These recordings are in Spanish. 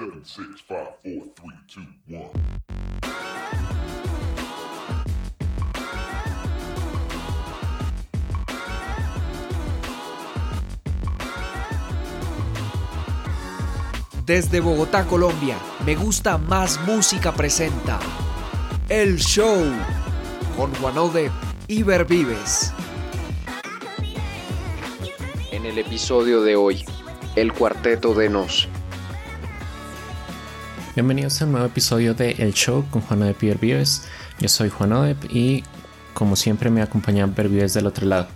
Seven, six, five, four, three, two, one. Desde Bogotá, Colombia, Me Gusta Más Música presenta El Show con Juanode y Vives. En el episodio de hoy, el cuarteto de Nos. Bienvenidos a un nuevo episodio de El Show con Juan de Pierre Vives. Yo soy Juan Odep y como siempre me acompaña Ver Vives del otro lado.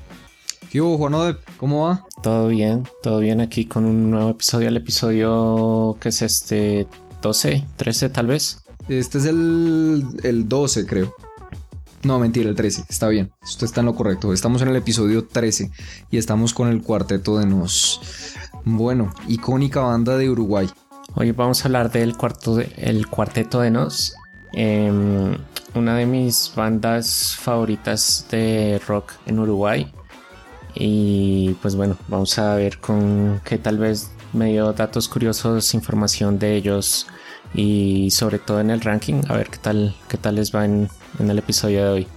¿Qué hubo, Juan Odep? ¿Cómo va? Todo bien, todo bien aquí con un nuevo episodio. El episodio que es este 12, 13 tal vez. Este es el, el 12 creo. No, mentira, el 13. Está bien. Usted está en lo correcto. Estamos en el episodio 13 y estamos con el cuarteto de Nos. Bueno, icónica banda de Uruguay. Hoy vamos a hablar del cuarto el cuarteto de Nos. Em, una de mis bandas favoritas de rock en Uruguay. Y pues bueno, vamos a ver con qué tal vez medio datos curiosos, información de ellos y sobre todo en el ranking, a ver qué tal, qué tal les va en, en el episodio de hoy.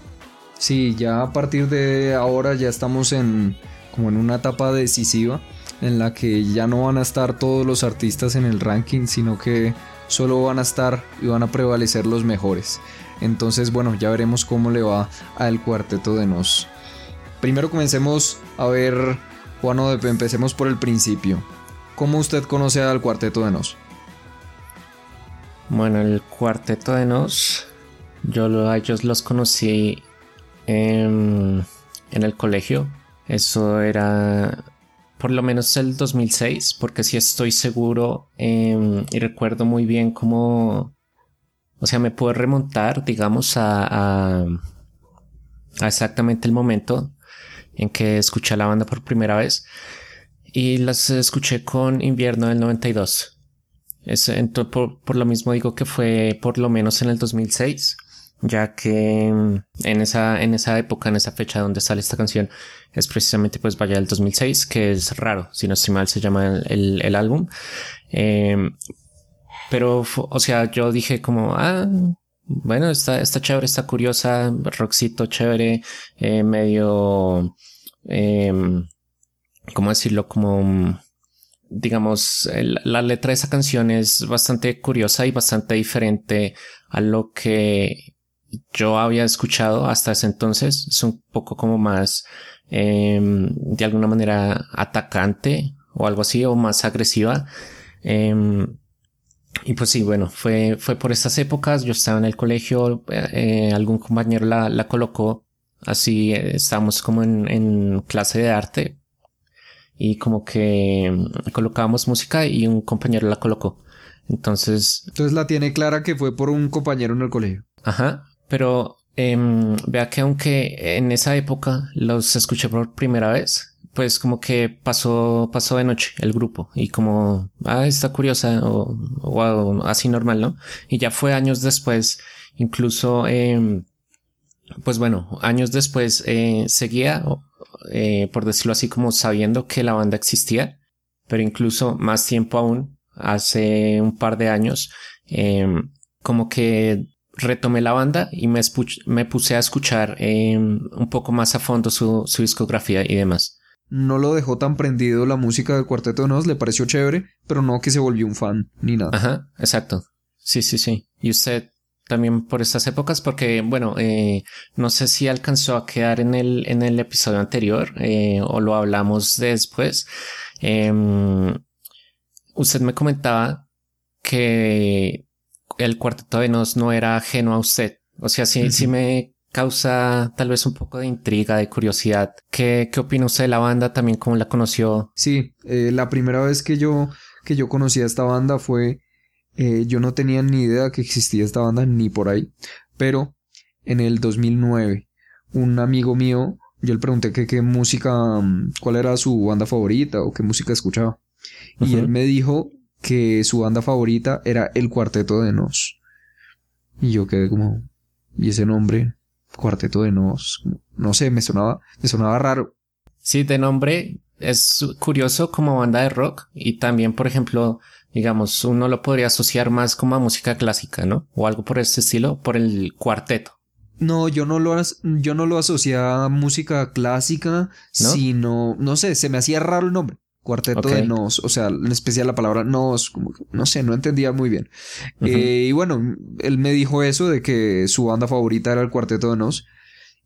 Sí, ya a partir de ahora ya estamos en como en una etapa decisiva en la que ya no van a estar todos los artistas en el ranking, sino que solo van a estar y van a prevalecer los mejores. Entonces, bueno, ya veremos cómo le va al cuarteto de Nos. Primero comencemos a ver, Juan empecemos por el principio. ¿Cómo usted conoce al cuarteto de Nos? Bueno, el cuarteto de Nos, yo a ellos los conocí en el colegio. Eso era por lo menos el 2006, porque sí estoy seguro em, y recuerdo muy bien cómo, o sea, me puedo remontar, digamos, a, a, exactamente el momento en que escuché a la banda por primera vez y las escuché con invierno del 92. Es, por, por, lo mismo digo que fue por lo menos en el 2006, ya que en esa, en esa época, en esa fecha donde sale esta canción, es precisamente pues vaya del 2006, que es raro, si no estoy mal se llama el, el álbum. Eh, pero, o sea, yo dije como, ah, bueno, está, está chévere, está curiosa, rockcito chévere, eh, medio, eh, ¿cómo decirlo? Como, digamos, el, la letra de esa canción es bastante curiosa y bastante diferente a lo que yo había escuchado hasta ese entonces. Es un poco como más, eh, de alguna manera, atacante o algo así, o más agresiva. Eh, y pues sí, bueno, fue, fue por estas épocas. Yo estaba en el colegio, eh, algún compañero la, la colocó. Así eh, estábamos como en, en clase de arte y como que colocábamos música y un compañero la colocó. Entonces. Entonces la tiene clara que fue por un compañero en el colegio. Ajá. Pero eh, vea que aunque en esa época los escuché por primera vez, pues como que pasó, pasó de noche el grupo y como, ah, está curiosa o, o así normal, ¿no? Y ya fue años después, incluso, eh, pues bueno, años después eh, seguía, eh, por decirlo así, como sabiendo que la banda existía, pero incluso más tiempo aún, hace un par de años, eh, como que retomé la banda y me, me puse a escuchar un poco más a fondo su, su discografía y demás no lo dejó tan prendido la música del Cuarteto de Nos, le pareció chévere, pero no que se volvió un fan ni nada. Ajá, exacto. Sí, sí, sí. Y usted también por estas épocas, porque, bueno, eh, no sé si alcanzó a quedar en el, en el episodio anterior eh, o lo hablamos después. Eh, usted me comentaba que el Cuarteto de Nos no era ajeno a usted. O sea, sí, uh -huh. sí me causa tal vez un poco de intriga, de curiosidad. ¿Qué, qué opina usted de la banda? También cómo la conoció. Sí, eh, la primera vez que yo, que yo conocí a esta banda fue, eh, yo no tenía ni idea que existía esta banda ni por ahí, pero en el 2009 un amigo mío, yo le pregunté que qué música, cuál era su banda favorita o qué música escuchaba. Uh -huh. Y él me dijo que su banda favorita era El Cuarteto de Nos. Y yo quedé como, ¿y ese nombre? Cuarteto de Nos, no sé, me sonaba, me sonaba raro. Sí, de nombre es curioso como banda de rock y también, por ejemplo, digamos, uno lo podría asociar más como a música clásica, ¿no? O algo por ese estilo, por el cuarteto. No, yo no lo, as- yo no lo asociaba a música clásica, sino, no sé, se me hacía raro el nombre. Cuarteto de Nos, o sea, en especial la palabra Nos, como que, no sé, no entendía muy bien. Eh, y bueno, él me dijo eso de que su banda favorita era el Cuarteto de Nos.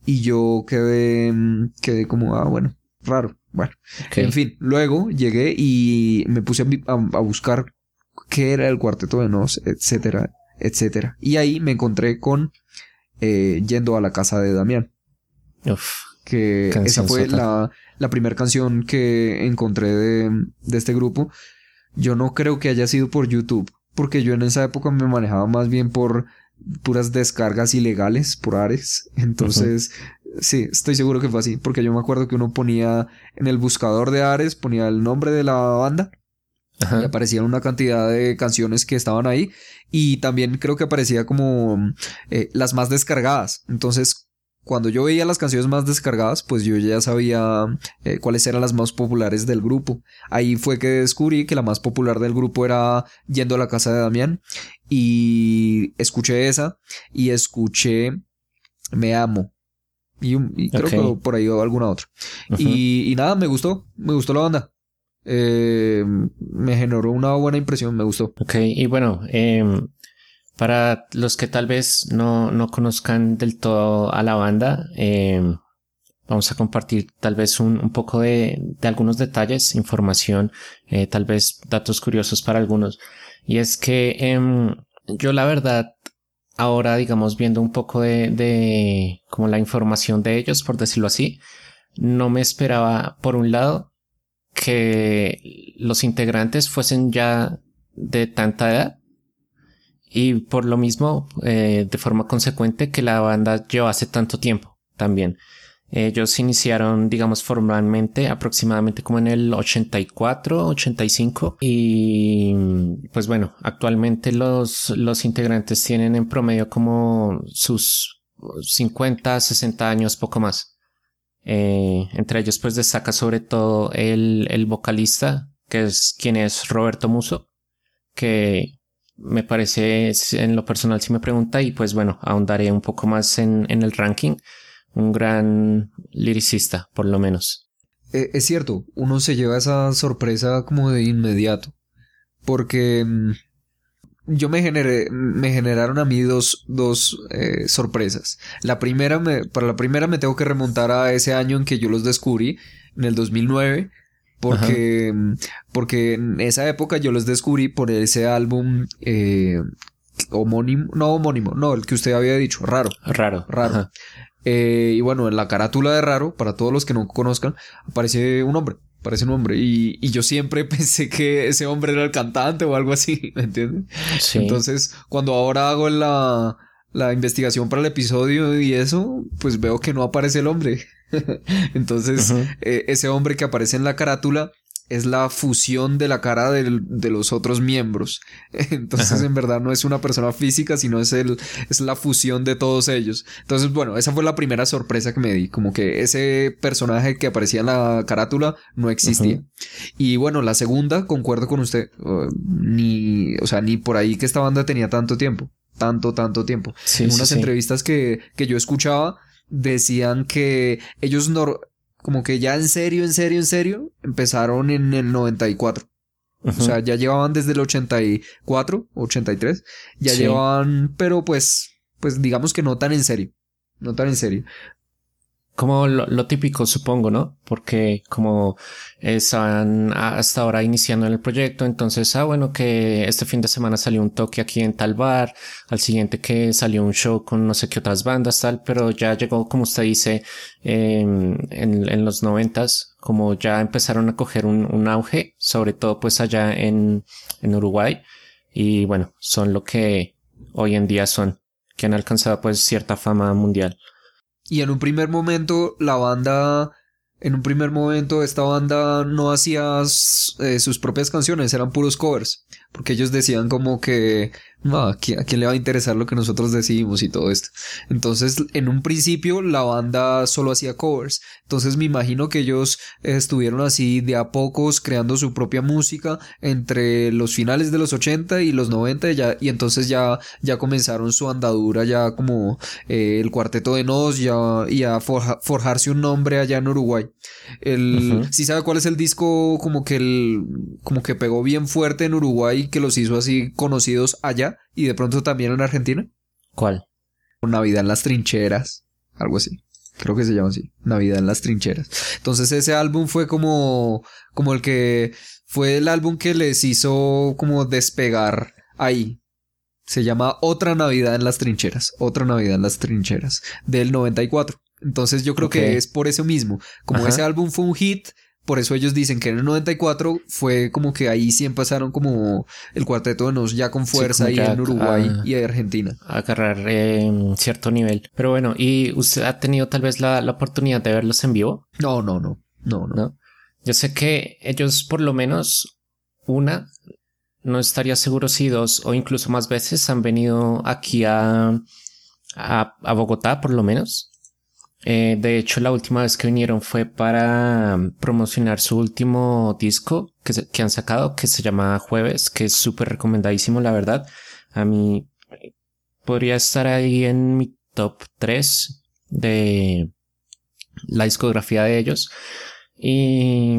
Y yo quedé, mm, quedé como, ah, bueno, raro. Bueno, en fin, luego llegué y me puse a- a buscar qué era el Cuarteto de Nos, etcétera, etcétera. Y ahí me encontré con eh, Yendo a la casa de Damián Uf, que esa fue sota. la, la primera canción que encontré de, de este grupo. Yo no creo que haya sido por YouTube, porque yo en esa época me manejaba más bien por puras descargas ilegales por Ares. Entonces, sí, estoy seguro que fue así, porque yo me acuerdo que uno ponía en el buscador de Ares, ponía el nombre de la banda y ajá. aparecían una cantidad de canciones que estaban ahí y también creo que aparecía como eh, las más descargadas. Entonces, cuando yo veía las canciones más descargadas, pues yo ya sabía eh, cuáles eran las más populares del grupo. Ahí fue que descubrí que la más popular del grupo era Yendo a la casa de Damián y escuché esa y escuché Me amo. Y, creo que por ahí alguna otra. Y nada, me gustó, me gustó la banda. Eh, me generó una buena impresión, me gustó. Ok, y bueno, em, para los que tal vez no, no conozcan del todo a la banda, em, vamos a compartir tal vez un, un poco de, de algunos detalles, información, eh, tal vez datos curiosos para algunos. Y es que em, yo la verdad, ahora digamos viendo un poco de, de como la información de ellos, por decirlo así, no me esperaba, por un lado, que los integrantes fuesen ya de tanta edad y por lo mismo, eh, de forma consecuente, que la banda llevase tanto tiempo también. Ellos iniciaron, digamos, formalmente aproximadamente como en el 84, 85 y pues bueno, actualmente los, los integrantes tienen en promedio como sus 50, 60 años, poco más. Eh, entre ellos pues destaca sobre todo el, el vocalista, que es quien es Roberto Muso, que me parece en lo personal si me pregunta y pues bueno, ahondaré un poco más en, en el ranking. Un gran liricista, por lo menos. Eh, es cierto, uno se lleva esa sorpresa como de inmediato. Porque mm, yo me generé, me generaron a mí dos, dos eh, sorpresas. La primera, me, para la primera me tengo que remontar a ese año en que yo los descubrí, en el 2009. Porque, porque en esa época yo los descubrí por ese álbum eh, homónimo, no homónimo, no, el que usted había dicho, raro. Raro. Raro. Eh, y bueno, en la carátula de Raro, para todos los que no conozcan, aparece un hombre. Aparece un hombre. Y, y yo siempre pensé que ese hombre era el cantante o algo así, ¿me entienden? Sí. Entonces, cuando ahora hago la, la investigación para el episodio y eso, pues veo que no aparece el hombre. Entonces, eh, ese hombre que aparece en la carátula es la fusión de la cara del- de los otros miembros. Entonces, Ajá. en verdad no es una persona física, sino es el, es la fusión de todos ellos. Entonces, bueno, esa fue la primera sorpresa que me di, como que ese personaje que aparecía en la carátula no existía. Y bueno, la segunda, concuerdo con usted, uh, ni, o sea, ni por ahí que esta banda tenía tanto tiempo, tanto, tanto tiempo. Sí, en unas sí. entrevistas que, que yo escuchaba, decían que ellos no, como que ya en serio, en serio, en serio, empezaron en el 94. Ujú. O sea, ya llevaban desde el 84, 83, ya Sí. llevaban, pero pues, pues digamos que no tan en serio, no tan en serio. Como lo, típico, supongo, ¿no? Porque como están hasta ahora iniciando en el proyecto, entonces, ah, bueno, que este fin de semana salió un toque aquí en tal bar, al siguiente que salió un show con no sé qué otras bandas, tal, pero ya llegó, como usted dice, en, en los noventas, como ya empezaron a coger un, un auge, sobre todo pues allá en, en Uruguay, y bueno, son lo que hoy en día son, que han alcanzado pues cierta fama mundial. Y en un primer momento, la banda, en un primer momento, esta banda no hacía eh, sus propias canciones, eran puros covers. Porque ellos decían como que, No, ¿a quién, ¿a quién le va a interesar lo que nosotros decidimos y todo esto? Entonces, en un principio, la banda solo hacía covers. Entonces, me imagino que ellos estuvieron así de a pocos creando su propia música entre los finales de los 80 y los 90 y, ya, y entonces ya, ya comenzaron su andadura ya como eh, el cuarteto de Nos ya, y a forja- forjarse un nombre allá en Uruguay. El, Ujú. ¿Sí sabe cuál es el disco como que el, como que pegó bien fuerte en Uruguay y que los hizo así conocidos allá y de pronto también en Argentina? ¿Cuál? Navidad en las trincheras, algo así. Creo que se llama así, Navidad en las trincheras. Entonces ese álbum fue como como el que fue el álbum que les hizo como despegar ahí. Se llama Otra Navidad en las trincheras, Otra Navidad en las trincheras del 94. Entonces yo creo que es por eso mismo. Como Ajá. ese álbum fue un hit, por eso ellos dicen que en el 94 fue como que ahí sí empezaron como el cuarteto de Nos ya con Sí, fuerza ahí ya, en Uruguay ah. y Argentina. Agarrar eh, cierto nivel. Pero bueno, ¿y usted ha tenido tal vez la, la oportunidad de verlos en vivo? No, no, no, no, no. ¿No? Yo sé que ellos por lo menos una, no estaría seguro si dos o incluso más veces han venido aquí a, a, a Bogotá por lo menos. Eh, de hecho, la última vez que vinieron fue para promocionar su último disco que, se- han sacado, que se llama Jueves, que es súper recomendadísimo, la verdad. A mí eh, podría estar ahí en mi top 3 de la discografía de ellos. Y,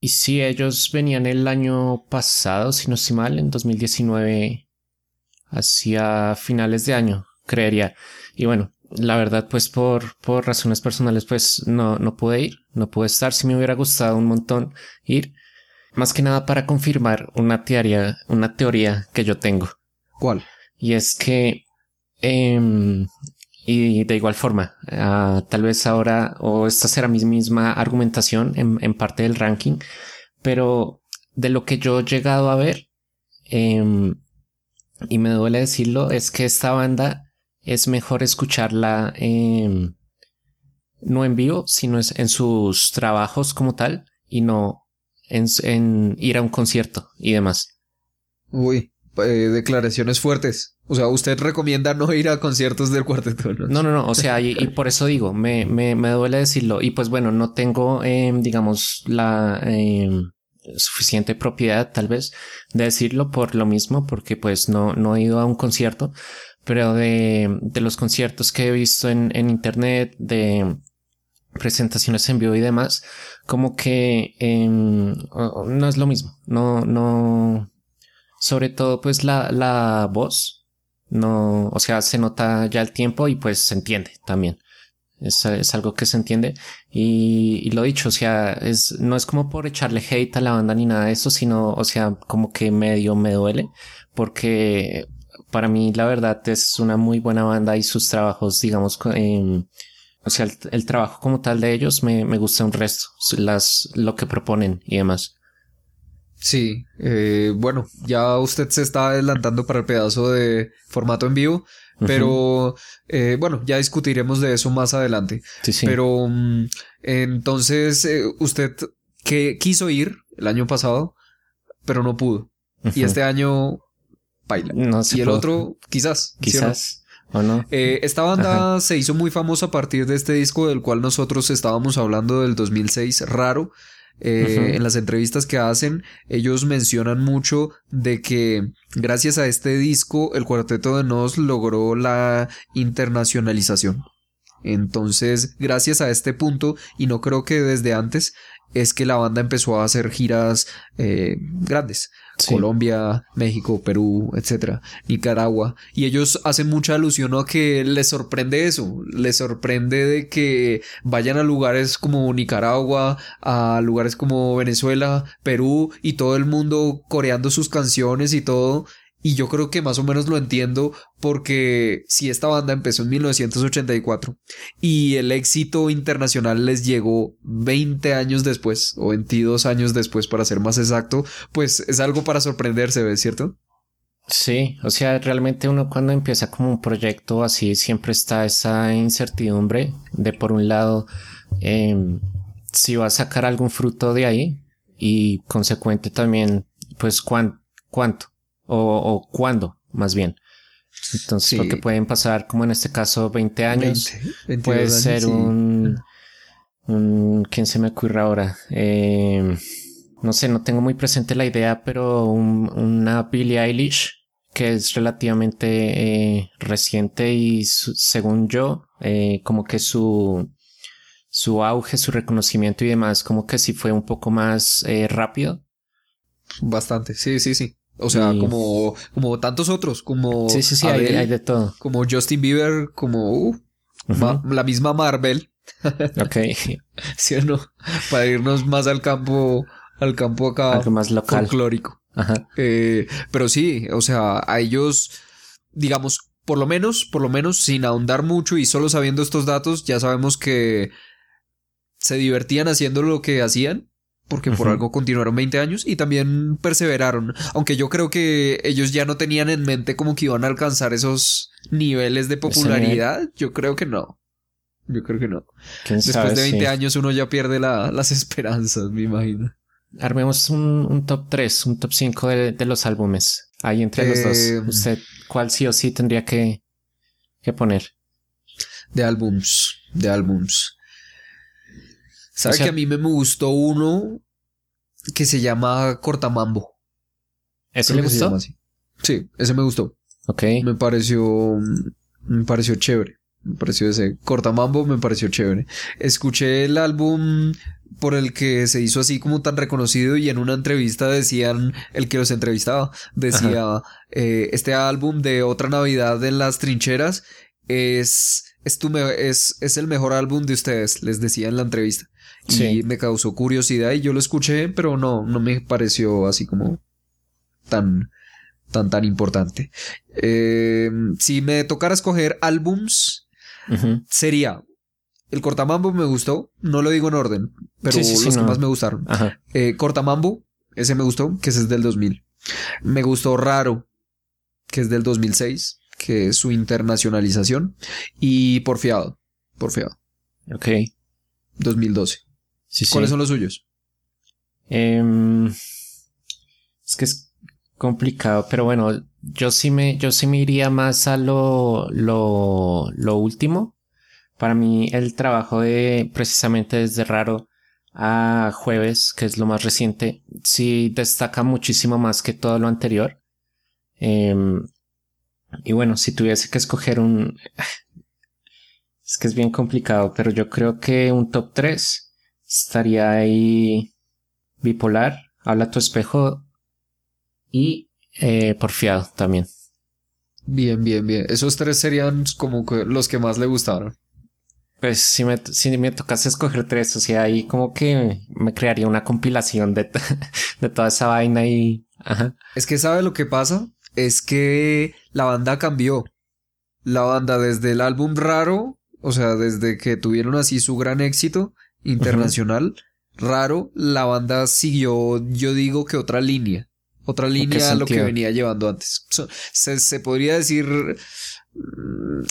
y sí, ellos venían el año pasado, si no estoy mal, en 2019, hacia finales de año, creería. Y bueno, la verdad, pues por, por razones personales, pues no, no pude ir, no pude estar. Si me hubiera gustado un montón ir, más que nada para confirmar una teoría, una teoría que yo tengo. ¿Cuál? Y es que, em, y de igual forma, ah, tal vez ahora, o esta será mi misma argumentación en, en parte del ranking, pero de lo que yo he llegado a ver, em, y me duele decirlo, es que esta banda es mejor escucharla em, no en vivo, sino en sus trabajos como tal, y no en, en ir a un concierto y demás. Uy, eh, declaraciones fuertes. O sea, usted recomienda no ir a conciertos del cuarteto, ¿no? No, no, no. O sea, y, y por eso digo, me, me, me duele decirlo. Y pues bueno, no tengo, em, digamos, la em, suficiente propiedad, tal vez, de decirlo por lo mismo, porque pues no, no he ido a un concierto. Pero de, de los conciertos que he visto en, en internet, de presentaciones en vivo y demás, como que o no es lo mismo. No, no. Sobre todo, pues la, la voz no, o sea, se nota ya el tiempo y pues se entiende también. Es, es algo que se entiende. Y, y lo dicho, o sea, es, no es como por echarle hate a la banda ni nada de eso, sino, o sea, como que medio me duele. Porque para mí, la verdad, es una muy buena banda y sus trabajos, digamos, em, o sea, el, el trabajo como tal de ellos me, me gusta un resto. Las, lo que proponen y demás. Sí, eh, bueno, ya usted se está adelantando para el pedazo de formato en vivo, pero eh, bueno, ya discutiremos de eso más adelante. Sí, sí. Pero mm, entonces, eh, usted que quiso ir el año pasado, pero no pudo. Y este año, no y el otro, quizás. ¿sí o no? quizás, o no. Eh, esta banda se hizo muy famosa a partir de este disco del cual nosotros estábamos hablando del 2006, Raro. Eh. En las entrevistas que hacen, ellos mencionan mucho de que gracias a este disco el cuarteto de Nos logró la internacionalización. Entonces, gracias a este punto, y no creo que desde antes, es que la banda empezó a hacer giras eh, grandes. Colombia, México, Perú, etcétera, Nicaragua. Y ellos hacen mucha alusión a que les sorprende eso. Les sorprende de que vayan a lugares como Nicaragua, a lugares como Venezuela, Perú y todo el mundo coreando sus canciones y todo. Y yo creo que más o menos lo entiendo porque si esta banda empezó en 1984 y el éxito internacional les llegó 20 años después o 22 años después para ser más exacto, pues es algo para sorprenderse. ¿Cierto? Sí, o sea, realmente uno cuando empieza como un proyecto así siempre está esa incertidumbre de por un lado em, si va a sacar algún fruto de ahí y consecuente también pues cuán- cuánto o, o cuándo más bien. Entonces, Sí. porque pueden pasar, como en este caso, 20 años. 20, 22 Puede años, ser sí. un, un... ¿Quién se me ocurre ahora? Eh, no sé, no tengo muy presente la idea, pero un- una Billie Eilish que es relativamente eh, reciente y su- según yo, eh, como que su, su auge, su reconocimiento y demás, como que sí fue un poco más eh, rápido. Bastante, sí, sí, sí. O sea, Y- como, como tantos otros, como Sí, sí, sí, hay, de todo. como Justin Bieber, como uh, la misma Marvel, Ok, ¿sí o no? Para irnos más al campo, al campo acá algo más local. folclórico. Ajá. Eh, pero sí, o sea, a ellos, digamos, por lo menos, por lo menos, sin ahondar mucho y solo sabiendo estos datos, ya sabemos que se divertían haciendo lo que hacían, porque por algo continuaron 20 años y también perseveraron. Aunque yo creo que ellos ya no tenían en mente como que iban a alcanzar esos niveles de popularidad. Yo creo que no. Yo creo que no. ¿Quién Después sabe? de 20 Sí. años uno ya pierde la- las esperanzas, me imagino. Armemos un, un top 3, un top 5 de, de los álbumes. Ahí entre los Eh, dos. ¿Usted cuál sí o sí tendría que, que poner? De álbums, de álbums. ¿Sabe O sea- que a mí me gustó uno que se llama Cortamambo? ¿Ese le gustó? Sí, ese me gustó. Ok. Me pareció me pareció chévere. Me pareció ese Cortamambo, me pareció chévere. Escuché el álbum por el que se hizo así como tan reconocido y en una entrevista decían, el que los entrevistaba, decía, eh, este álbum de Otra Navidad en las trincheras es, es, tu me- es, es el mejor álbum de ustedes, les decía en la entrevista. Y Sí. me causó curiosidad y yo lo escuché, pero no, no me pareció así como tan, tan, tan importante. Eh, si me tocara escoger álbums, sería el Cortamambo me gustó, no lo digo en orden, pero Sí, sí, sí, los que más me gustaron. Ajá. Eh, Cortamambo, ese me gustó, que ese es del 2000. Me gustó Raro, que es del 2006, que es su internacionalización. Y Porfiado, Porfiado, Ok. 2012. Sí, sí. ¿Cuáles son los suyos? Em, es que es complicado, pero bueno, yo sí me, yo sí me iría más a lo, lo, lo último. Para mí, el trabajo de precisamente desde raro a jueves, que es lo más reciente, sí destaca muchísimo más que todo lo anterior. Em, y bueno, si tuviese que escoger un, es que es bien complicado, pero yo creo que un top 3 estaría ahí bipolar, habla tu espejo y eh, porfiado también. Bien, bien, bien. Esos tres serían como que los que más le gustaron. Pues si me, si me tocase escoger tres, o sea, ahí como que me crearía una compilación de, de toda esa vaina y... Ajá. Es que sabe lo que pasa, es que la banda cambió. La banda desde el álbum raro, o sea, desde que tuvieron así su gran éxito internacional, raro, la banda siguió, yo digo que otra línea. Otra línea a lo que venía llevando antes. So- Se, se podría decir.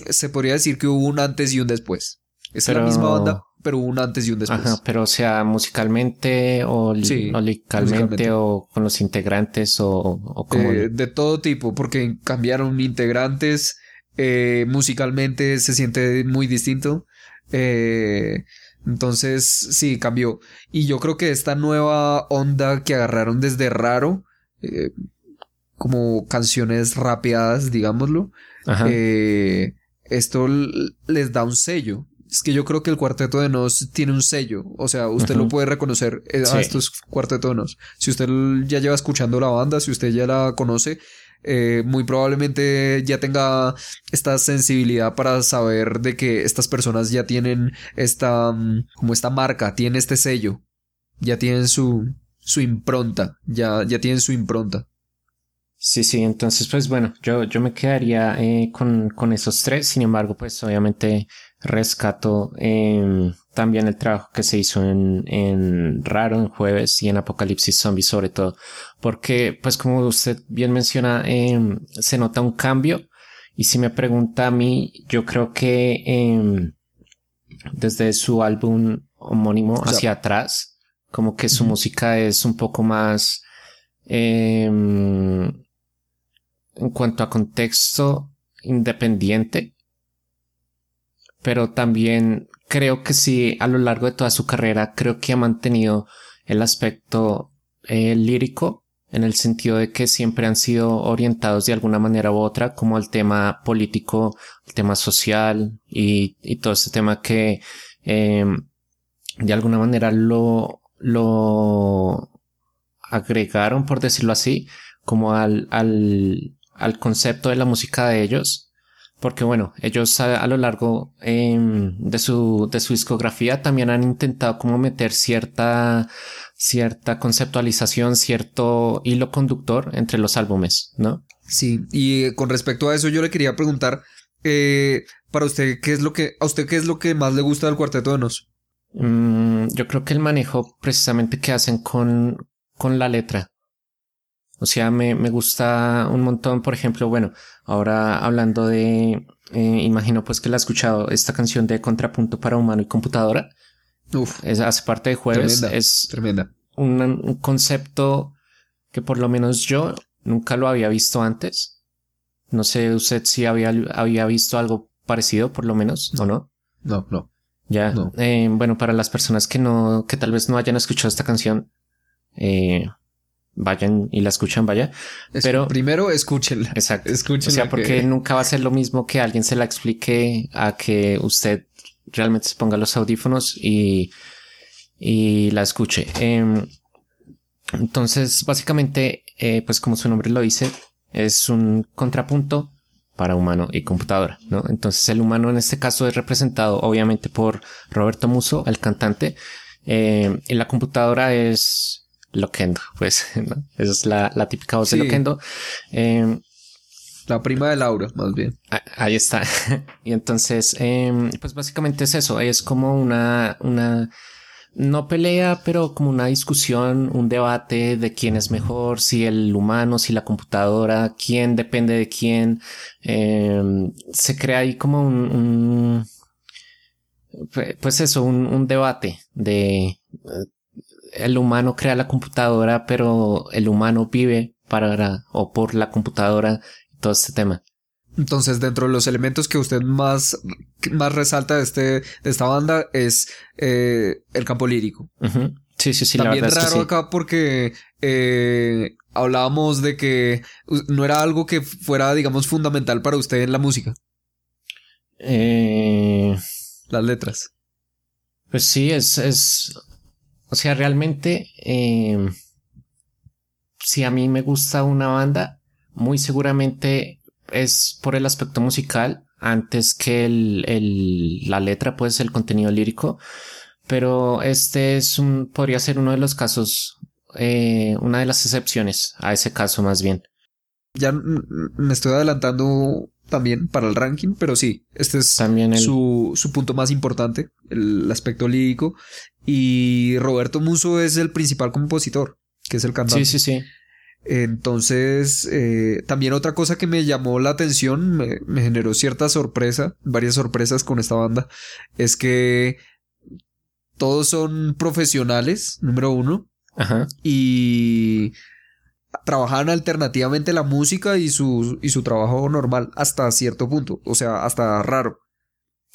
Se podría decir que hubo un antes y un después. Es la Pero- misma banda, pero hubo un antes y un después. Ajá, pero o sea, musicalmente o, Sí, o musicalmente. o con los integrantes o, o como... Eh, de todo tipo, porque cambiaron integrantes, eh, musicalmente se siente muy distinto. eh, entonces, sí, cambió. Y yo creo que esta nueva onda que agarraron desde raro, eh, como canciones rapeadas, digámoslo, eh, esto les da un sello. Es que yo creo que el Cuarteto de Nos tiene un sello. O sea, usted lo puede reconocer. eh, Sí. Ah, esto es Cuarteto de Nos. Si usted ya lleva escuchando la banda, si usted ya la conoce, eh, muy probablemente ya tenga esta sensibilidad para saber de que estas personas ya tienen esta, mm, como esta marca, tienen este sello. Ya tienen su, su impronta. Ya, ya tienen su impronta. Sí, sí, entonces pues bueno, yo, yo me quedaría eh, con, con esos tres, sin embargo pues obviamente rescato em, también el trabajo que se hizo en, en Raro, en Jueves y en Apocalipsis Zombie sobre todo, porque pues como usted bien menciona, em, se nota un cambio. Y si me pregunta a mí, yo creo que em, desde su álbum homónimo sea, hacia atrás, como que su música es un poco más... em, en cuanto a contexto independiente, pero también creo que sí, a lo largo de toda su carrera, creo que ha mantenido el aspecto eh, lírico en el sentido de que siempre han sido orientados de alguna manera u otra como al tema político, el tema social y, todo ese tema que eh, de alguna manera lo, lo agregaron, por decirlo así, como al, al, al concepto de la música de ellos. Porque bueno, ellos a, a lo largo eh, de, su, de su discografía también han intentado como meter cierta, cierta conceptualización, cierto hilo conductor entre los álbumes, ¿no? Sí, y eh, con respecto a eso yo le quería preguntar, eh, para usted, ¿qué es lo que, a usted qué es lo que más le gusta del Cuarteto de Nos? Mm, yo creo que el manejo precisamente que hacen con, con la letra. O sea, me, me gusta un montón, por ejemplo, bueno, ahora hablando de, eh, imagino pues que la ha escuchado, esta canción de Contrapunto para Humano y Computadora. Uf, Es, hace parte de Jueves. Tremenda. Es tremenda. un, un concepto que por lo menos yo nunca lo había visto antes. No sé usted si había, había visto algo parecido, por lo menos, o no. No, no. Ya, No. eh, bueno, para las personas que no, que tal vez no hayan escuchado esta canción, eh, vayan y la escuchan, vaya. Es- Pero- primero escúchenla. Exacto. O Escúchenla. sea, porque que- nunca va a ser lo mismo que alguien se la explique a que usted realmente se ponga los audífonos y, y la escuche. Em, entonces, básicamente, eh, pues como su nombre lo dice, es un contrapunto para humano y computadora, ¿no? Entonces el humano en este caso es representado obviamente por Roberto Muso, el cantante, eh, y la computadora es Loquendo, pues, ¿no? Esa es la, la típica voz Sí. de Loquendo. Em, La prima de Laura, más bien. Ah, Ahí está. y entonces, em, pues básicamente es eso. Es como una, una, no pelea, pero como una discusión, un debate de quién es mejor, si el humano, si la computadora, quién depende de quién. Em, se crea ahí como un, un- pu- pues eso, un, un debate de eh, el humano crea la computadora, pero el humano vive para o por la computadora todo este tema. Entonces, dentro de los elementos que usted más, más resalta de, este, de esta banda es eh, el campo lírico. Sí, sí, sí, la También verdad es raro que sí. acá porque eh, hablábamos de que no era algo que fuera, digamos, fundamental para usted en la música, Eh, las letras. pues sí, es, es, o sea, realmente, eh, si a mí me gusta una banda, muy seguramente es por el aspecto musical antes que el, la letra, pues el contenido lírico. Pero este es un, podría ser uno de los casos, eh, una de las excepciones a ese caso más bien. Ya me estoy adelantando también para el ranking, pero sí, este es También el, su, su punto más importante, el aspecto lírico. Y Roberto Muso es el principal compositor, que es el cantante. sí, sí, sí. Entonces, eh, también otra cosa que me llamó la atención, me, me generó cierta sorpresa, varias sorpresas con esta banda, es que todos son profesionales, número uno, Ajá. y trabajan alternativamente la música y su, y su trabajo normal hasta cierto punto, o sea, hasta raro.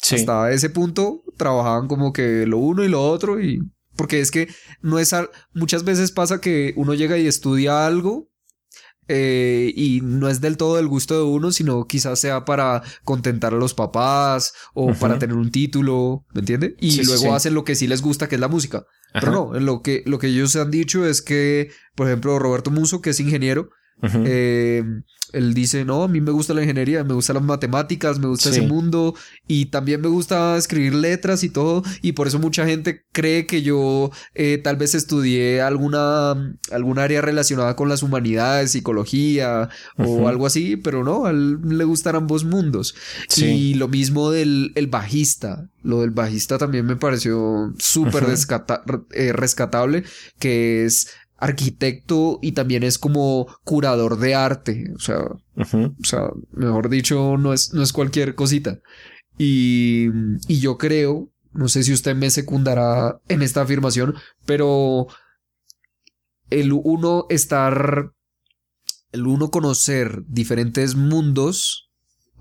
Sí. Hasta ese punto trabajaban como que lo uno y lo otro y porque es que no es muchas veces pasa que uno llega y estudia algo eh, y no es del todo del gusto de uno, sino quizás sea para contentar a los papás o para tener un título, ¿me entiende? Y sí, luego sí. hacen lo que sí les gusta, que es la música. Ajá. Pero no, lo que, lo que ellos han dicho es que, por ejemplo, Roberto Muso, que es ingeniero, eh, él dice, no, a mí me gusta la ingeniería, me gustan las matemáticas, me gusta Sí. ese mundo y también me gusta escribir letras y todo y por eso mucha gente cree que yo eh, tal vez estudié alguna, alguna área relacionada con las humanidades, psicología o algo así, pero no, a él le gustan ambos mundos. Sí. Y lo mismo del el bajista, lo del bajista también me pareció súper eh, rescatable, que es arquitecto y también es como curador de arte, o sea, o sea, mejor dicho, no es, no es cualquier cosita. Y, y yo creo, no sé si usted me secundará en esta afirmación, pero el uno estar el uno conocer diferentes mundos,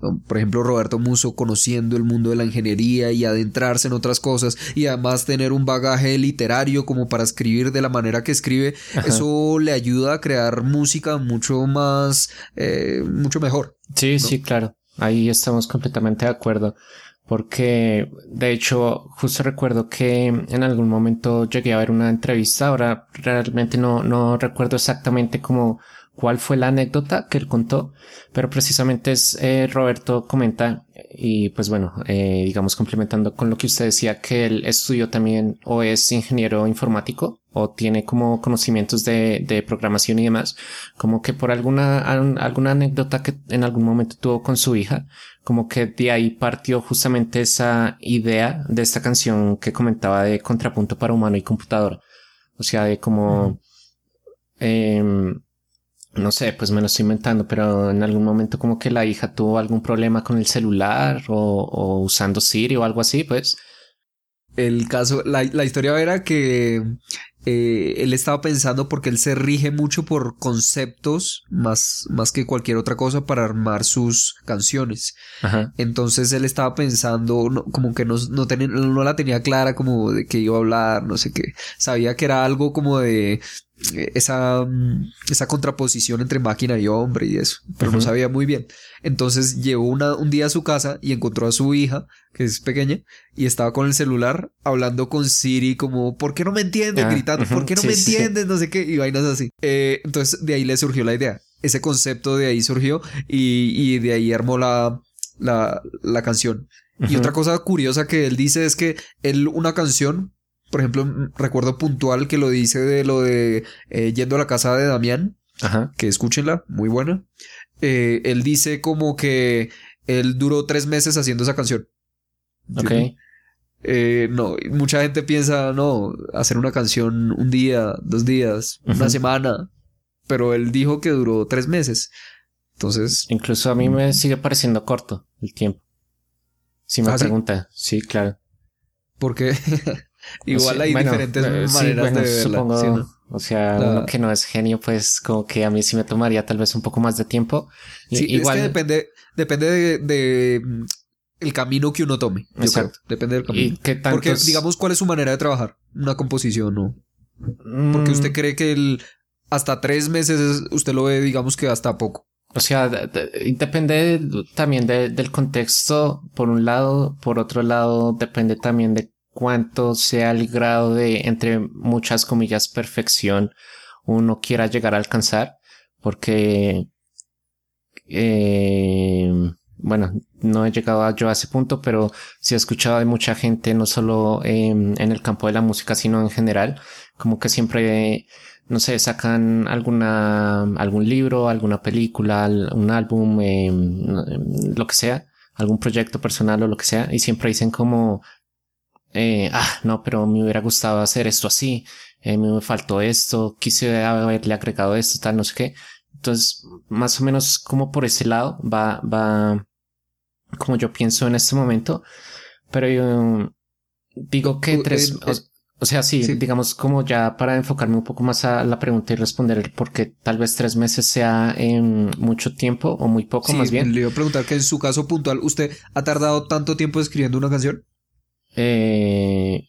por ejemplo, Roberto Muso conociendo el mundo de la ingeniería y adentrarse en otras cosas y además tener un bagaje literario como para escribir de la manera que escribe, eso le ayuda a crear música mucho más, eh, mucho mejor. Sí, sí, claro. Ahí estamos completamente de acuerdo. Porque, de hecho, justo recuerdo que en algún momento llegué a ver una entrevista. Ahora realmente no, no recuerdo exactamente cómo cuál fue la anécdota que él contó, pero precisamente es eh, Roberto comenta y pues bueno, eh, digamos complementando con lo que usted decía que él estudió también o es ingeniero informático o tiene como conocimientos de, de programación y demás, como que por alguna, alguna anécdota que en algún momento tuvo con su hija, como que de ahí partió justamente esa idea de esta canción que comentaba de contrapunto para humano y computador. O sea, de como... eh, no sé, pues me lo estoy inventando, pero en algún momento como que la hija tuvo algún problema con el celular o, usando Siri o algo así, pues. El caso, la, la historia era que eh, él estaba pensando porque él se rige mucho por conceptos más, más que cualquier otra cosa para armar sus canciones. Entonces él estaba pensando como que no, no, no la tenía clara como de qué iba a hablar, no sé qué. Sabía que era algo como de esa, mm, esa contraposición entre máquina y hombre y eso, pero no sabía muy bien. Entonces llegó una, un día a su casa y encontró a su hija, que es pequeña, y estaba con el celular hablando con Siri como, ¿por qué no me entiendes? Ah, Gritando, ¿por qué no me entiendes? No sé qué, y vainas así. Eh, entonces de ahí le surgió la idea. Ese concepto de ahí surgió y, y de ahí armó la, la, la canción. Y otra cosa curiosa que él dice es que él una canción por ejemplo, recuerdo puntual que lo dice de lo de eh, yendo a la casa de Damián, Ajá. que escúchenla, muy buena. Eh, él dice como que él duró tres meses haciendo esa canción. Ok. Eh, no, mucha gente piensa, no, hacer una canción un día, dos días, una semana, pero él dijo que duró tres meses. Entonces. Incluso a mí me sigue pareciendo corto el tiempo. Si me ¿Ah, pregunta, sí? claro. Porque Igual hay diferentes eh, maneras de verla. Supongo, O sea, uno que no es genio, pues como que a mí sí me tomaría tal vez un poco más de tiempo. Sí, igual... es que depende, depende de, mm, el camino que uno tome. Exacto. Depende del camino. Porque digamos, ¿cuál es su manera de trabajar? Una composición, ¿no? Porque usted mm. cree que el hasta tres meses usted lo ve, digamos que hasta poco. O sea, depende también del contexto, por un lado, por otro lado, depende también de cuánto sea el grado de, entre muchas comillas, perfección uno quiera llegar a alcanzar, porque, eh, bueno, no he llegado yo a ese punto, pero sí he escuchado de mucha gente, no solo en el campo de la música, sino en general, como que siempre, no sé, sacan alguna, algún libro, alguna película, un álbum, em, lo que sea, algún proyecto personal o lo que sea, y siempre dicen como, eh, ah, no, pero me hubiera gustado hacer esto así, eh, me faltó esto, quise haberle agregado esto, tal, no sé qué. Entonces, más o menos como por ese lado va, va, como yo pienso en este momento, pero yo digo que tres, o, sea, sí, digamos como ya para enfocarme un poco más a la pregunta y responder porque tal vez tres meses sea en mucho tiempo o muy poco más bien. Le iba a preguntar que en su caso puntual, ¿usted ha tardado tanto tiempo escribiendo una canción? Eh,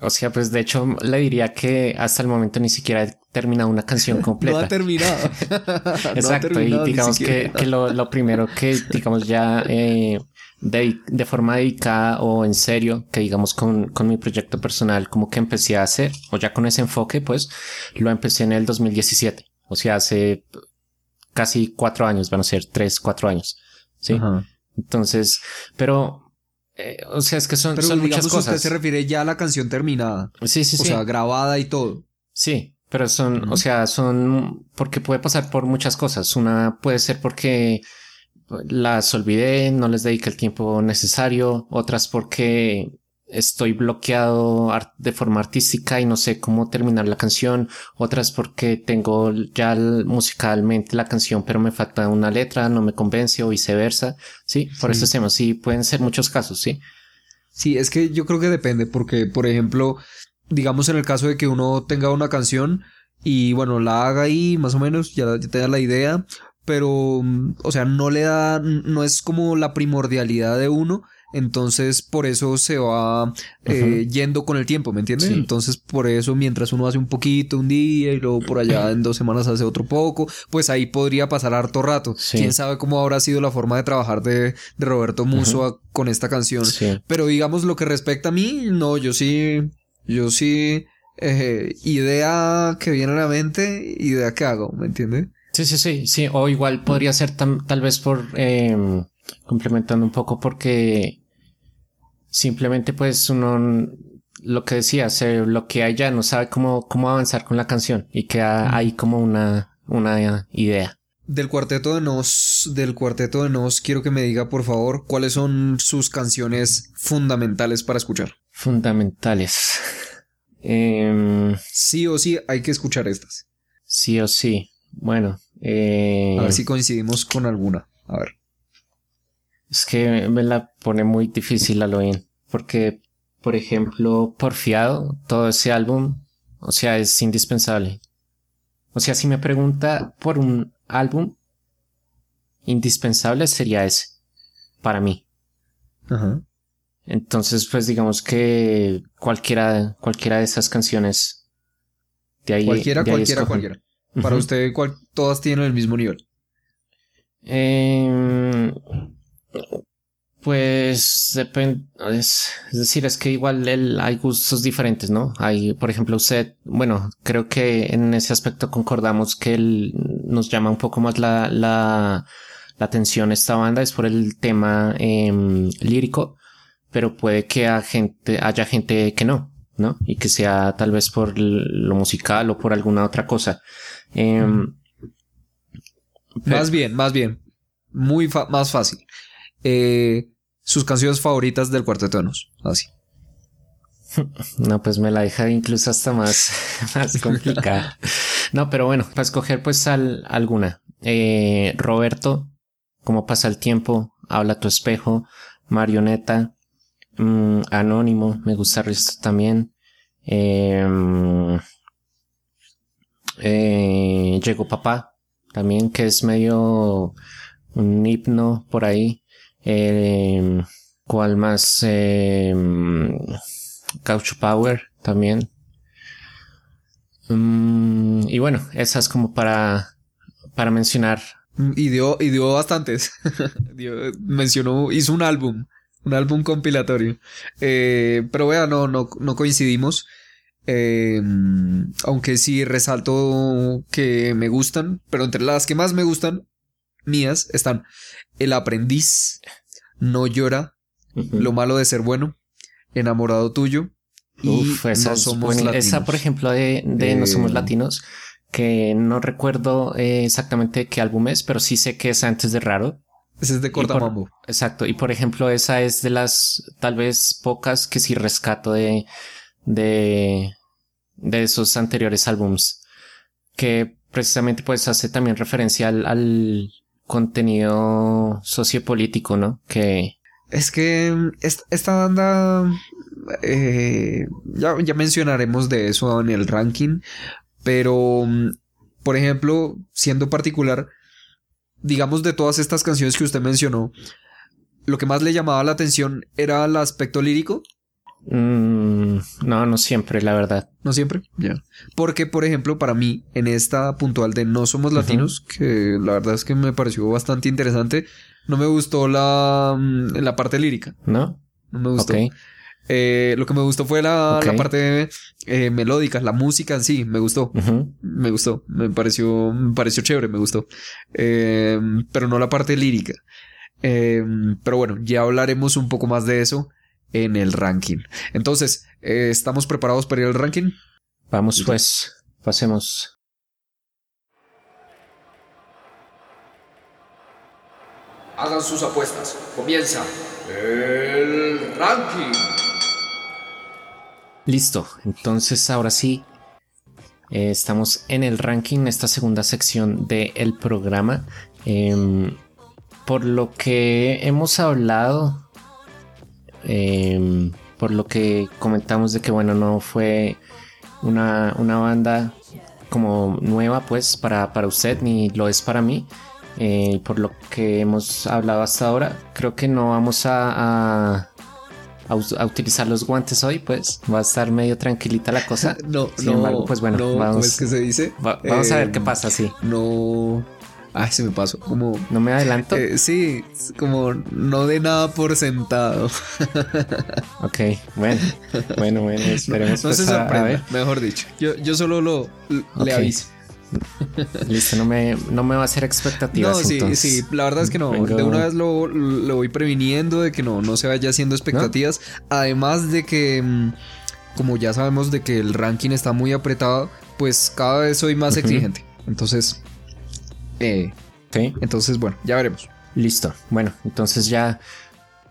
o sea, pues de hecho le diría que hasta el momento ni siquiera he terminado una canción completa. no ha terminado. Exacto, y digamos que, lo, primero que, digamos, ya eh, de, forma dedicada o en serio, que digamos con, con mi proyecto personal, como que empecé a hacer, o ya con ese enfoque, pues lo empecé en el 2017. O sea, hace casi cuatro años, van a ser tres, cuatro años. Sí. Entonces, pero eh, o sea, es que son, son muchas cosas. Usted se refiere ya a la canción terminada. Sí, sí, sí. O sea, grabada y todo. Sí, pero son, o sea, son porque puede pasar por muchas cosas. Una puede ser porque las olvidé, no les dediqué el tiempo necesario. Otras porque estoy bloqueado de forma artística y no sé cómo terminar la canción, otras porque tengo ya musicalmente la canción pero me falta una letra, no me convence o viceversa, sí, por eso hacemos, sí, pueden ser muchos casos, sí. Sí, es que yo creo que depende porque, por ejemplo, digamos en el caso de que uno tenga una canción y bueno, la haga ahí más o menos, ya, ya te da la idea, pero, mm, o sea, no le da, no es como la primordialidad de uno, entonces por eso se va eh, yendo con el tiempo, ¿me entiendes? Sí. Entonces por eso mientras uno hace un poquito un día y luego por allá en dos semanas hace otro poco, pues ahí podría pasar harto rato. Sí. Quién sabe cómo habrá sido la forma de trabajar de, de Roberto Muso a- con esta canción. Sí. Pero digamos lo que respecta a mí, no, yo sí, yo sí, eh, idea que viene a la mente, idea que hago, ¿me entiendes? Sí, sí, sí, sí. O igual podría ser tam- tal vez por em, complementando un poco porque simplemente pues uno lo que decía, se bloquea y ya no sabe cómo, cómo avanzar con la canción y queda ahí como una, una idea. Del cuarteto de Nos, del cuarteto de Nos, quiero que me diga por favor cuáles son sus canciones fundamentales para escuchar. Fundamentales. Em, Sí o sí hay que escuchar estas. sí o sí. Bueno, eh, A ver si coincidimos con alguna. A ver. Es que me la pone muy difícil a lo bien. Porque, por ejemplo, Porfiado, todo ese álbum, o sea, es indispensable. O sea, si me pregunta por un álbum indispensable, sería ese. Para mí. Ajá. Entonces, pues digamos que cualquiera, cualquiera de esas canciones. De ahí, Cualquiera, de ahí cualquiera, cualquiera. Para usted, cual- todas tienen el mismo nivel. Eh, pues depende, es, es decir, es que igual el- hay gustos diferentes, ¿no? Hay, por ejemplo, usted, bueno, creo que en ese aspecto concordamos que él nos llama un poco más la, la, la atención esta banda, es por el tema em, lírico, pero puede que haya gente, haya gente que no, ¿no? Y que sea tal vez por lo musical o por alguna otra cosa. Em, pero- Más bien, más bien. Muy fa- más fácil. Eh, sus canciones favoritas del cuarteto. Así. No, pues me la deja incluso hasta más, más complicada. No, pero bueno, para escoger pues al- alguna. Eh, Roberto, ¿cómo pasa el tiempo? Habla tu espejo. Marioneta. mm, Anónimo, me gusta el resto también. Eh, eh, Llegó papá, también que es medio un himno por ahí. Eh, ¿Cuál más? Eh, Couch Power también. Mm, y bueno, esas como para, para mencionar. Mm, Y dio, y dio bastantes. Mencionó, hizo un álbum. Un álbum compilatorio. Eh, pero vea, no, no, no coincidimos. Eh, aunque sí resalto que me gustan, pero entre las que más me gustan, mías, están El aprendiz, No llora, Lo malo de ser bueno, Enamorado tuyo y Uf, esa, No somos latinos. esa, por ejemplo, de, de No Somos Eh, Latinos, que no recuerdo eh, exactamente qué álbum es, pero sí sé que es antes de Raro. Ese es de Cortamambo. Exacto. Y por ejemplo, esa es de las tal vez pocas que sí rescato de, de, de esos anteriores álbums. Que precisamente pues hace también referencia al, al contenido sociopolítico, ¿no? Que, Es que mm, est- esta banda, eh, ya, ya mencionaremos de eso en el ranking, pero, mm, por ejemplo, siendo particular, digamos de todas estas canciones que usted mencionó, lo que más le llamaba la atención era el aspecto lírico, mm, no, no siempre, la verdad. no siempre, ya. Porque, por ejemplo, para mí, en esta puntual de No Somos Latinos, que la verdad es que me pareció bastante interesante, no me gustó la, mm, la parte lírica, ¿No? no me gustó. Eh, lo que me gustó fue la, la parte eh, melódica, la música en sí, me gustó. Me gustó, me pareció, me pareció chévere, me gustó. Eh, pero no la parte lírica. Eh, pero bueno, ya hablaremos un poco más de eso en el ranking. Entonces, eh, ¿estamos preparados para ir al ranking? Vamos pues, pasemos. Hagan sus apuestas. Comienza el ranking. Listo, entonces ahora sí eh, estamos en el ranking, esta segunda sección del programa. Em, por lo que hemos hablado, em, por lo que comentamos de que bueno, no fue una, una banda como nueva pues para, para usted ni lo es para mí. Eh, por lo que hemos hablado hasta ahora, creo que no vamos a, a, a, utilizar los guantes hoy, pues va a estar medio tranquilita la cosa. no, Sin no, embargo, pues bueno, no, vamos, ¿cómo es que se dice? va- vamos a ver qué pasa, sí. No. Ay, se me pasó. Como. No me adelanto. eh, sí, como no de nada por sentado. ok, bueno, bueno, bueno, esperemos No pues, se sorprenda, mejor dicho. Yo, yo solo lo le aviso. Listo, no me, no me va a hacer expectativas. No, sí, entonces. sí, la verdad es que no. Vengo- De una vez lo, lo voy previniendo de que no, no se vaya haciendo expectativas. Además de que, mm, como ya sabemos de que el ranking está muy apretado, pues cada vez soy más exigente. Entonces, eh, Ok, entonces bueno, ya veremos. listo. Bueno, entonces ya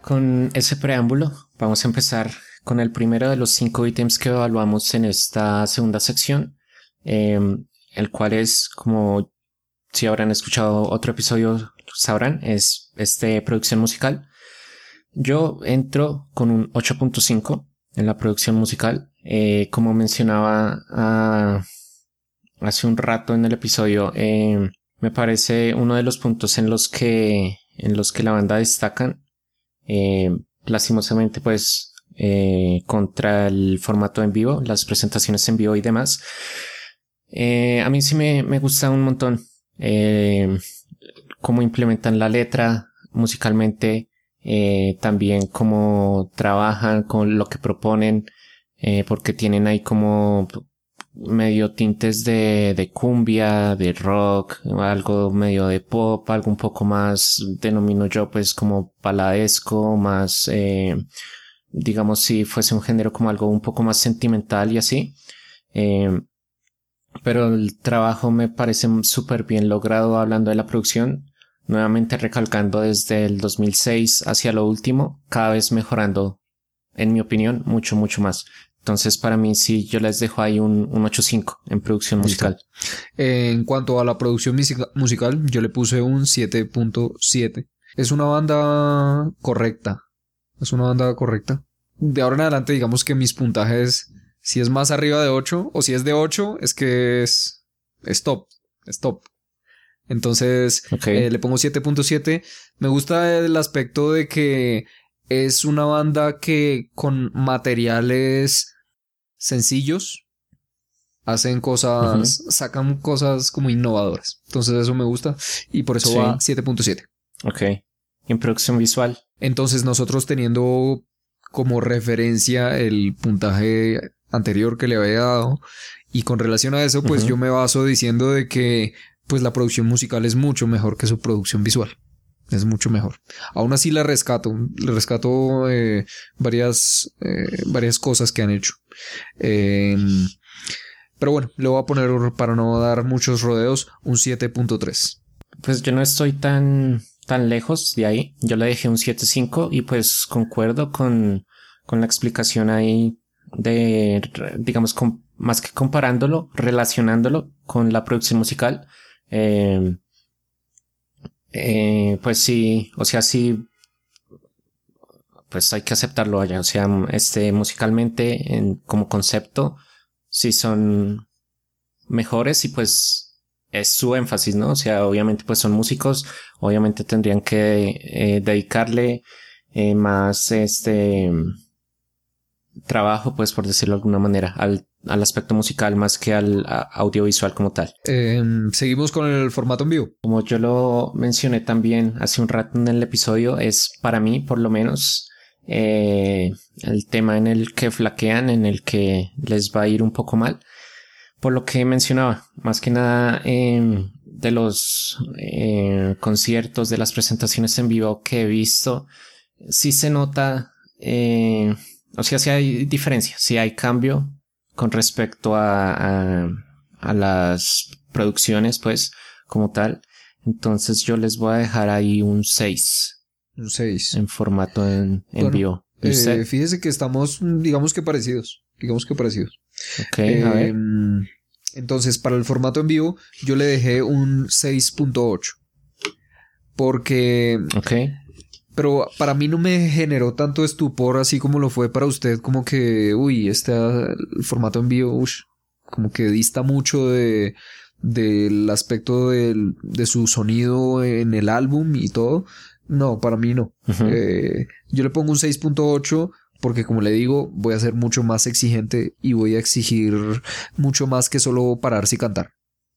con ese preámbulo vamos a empezar con el primero de los cinco ítems que evaluamos en esta segunda sección, em, el cual es como si habrán escuchado otro episodio sabrán, es este producción musical. Yo entro con un 8.5 en la producción musical. Eh, como mencionaba ah, hace un rato en el episodio, eh, me parece uno de los puntos en los que, en los que la banda destacan. Eh, lastimosamente, pues, eh, contra el formato en vivo, las presentaciones en vivo y demás. Eh, a mí sí me, me gusta un montón cómo implementan la letra musicalmente, también cómo trabajan con lo que proponen, porque tienen ahí como medio tintes de, de cumbia, de rock, algo medio de pop, algo un poco más, denomino yo pues como baladesco, más, eh, digamos si fuese un género como algo un poco más sentimental y así. Eh, pero el trabajo me parece súper bien logrado hablando de la producción. Nuevamente recalcando desde el 2006 hacia lo último, cada vez mejorando, en mi opinión, mucho, mucho más. Entonces, para mí, sí, yo les dejo ahí un, un 8.5 en producción musical. En cuanto a la producción musica- musical, yo le puse un 7.7. Es una banda correcta. Es una banda correcta. De ahora en adelante, digamos que mis puntajes, si es más arriba de 8 o si es de 8, es que es, es top. Es top. Entonces, eh, le pongo 7.7. Me gusta el aspecto de que es una banda que con materiales sencillos hacen cosas, sacan cosas como innovadoras. Entonces eso me gusta y por eso Sí. va 7.7. Ok. Y en producción visual. Entonces nosotros teniendo como referencia el puntaje anterior que le había dado y con relación a eso pues yo me baso diciendo de que pues la producción musical es mucho mejor que su producción visual. Es mucho mejor. Aún así la rescato. Le rescato eh, varias, eh, varias cosas que han hecho. Eh, pero bueno, le voy a poner, para no dar muchos rodeos, un 7.3. Pues yo no estoy tan, tan lejos de ahí. Yo le dejé un 7.5 y pues concuerdo con, con la explicación ahí de, digamos, com- más que comparándolo, relacionándolo con la producción musical. Eh, eh, pues sí, o sea, sí, pues hay que aceptarlo allá. O sea, este, musicalmente, en, como concepto, sí son mejores y pues es su énfasis, ¿no? O sea, obviamente pues son músicos, obviamente tendrían que eh, dedicarle eh, más este trabajo, pues por decirlo de alguna manera, al, al aspecto musical más que al audiovisual como tal. Eh, seguimos con el formato en vivo. Como yo lo mencioné también hace un rato en el episodio, es para mí por lo menos eh, el tema en el que flaquean, en el que les va a ir un poco mal. Por lo que mencionaba, más que nada eh, de los eh, conciertos, de las presentaciones en vivo que he visto, sí se nota, eh, o sea, sí hay diferencia, sí hay cambio con respecto a, a, a las producciones, pues, como tal. Entonces yo les voy a dejar ahí un 6 Un 6. en formato en, en Bueno, vivo. ¿Y Eh, fíjese que estamos, digamos que parecidos. Digamos que parecidos. ok, a ver. Em, Entonces, para el formato en vivo, yo le dejé un 6.8. Porque, Ok. Pero para mí no me generó tanto estupor así como lo fue para usted, como que, uy, este el formato en vivo, ush, como que dista mucho de del aspecto del, de su sonido en el álbum y todo. No, para mí no. Eh, yo le pongo un 6.8 porque como le digo, voy a ser mucho más exigente y voy a exigir mucho más que solo pararse y cantar.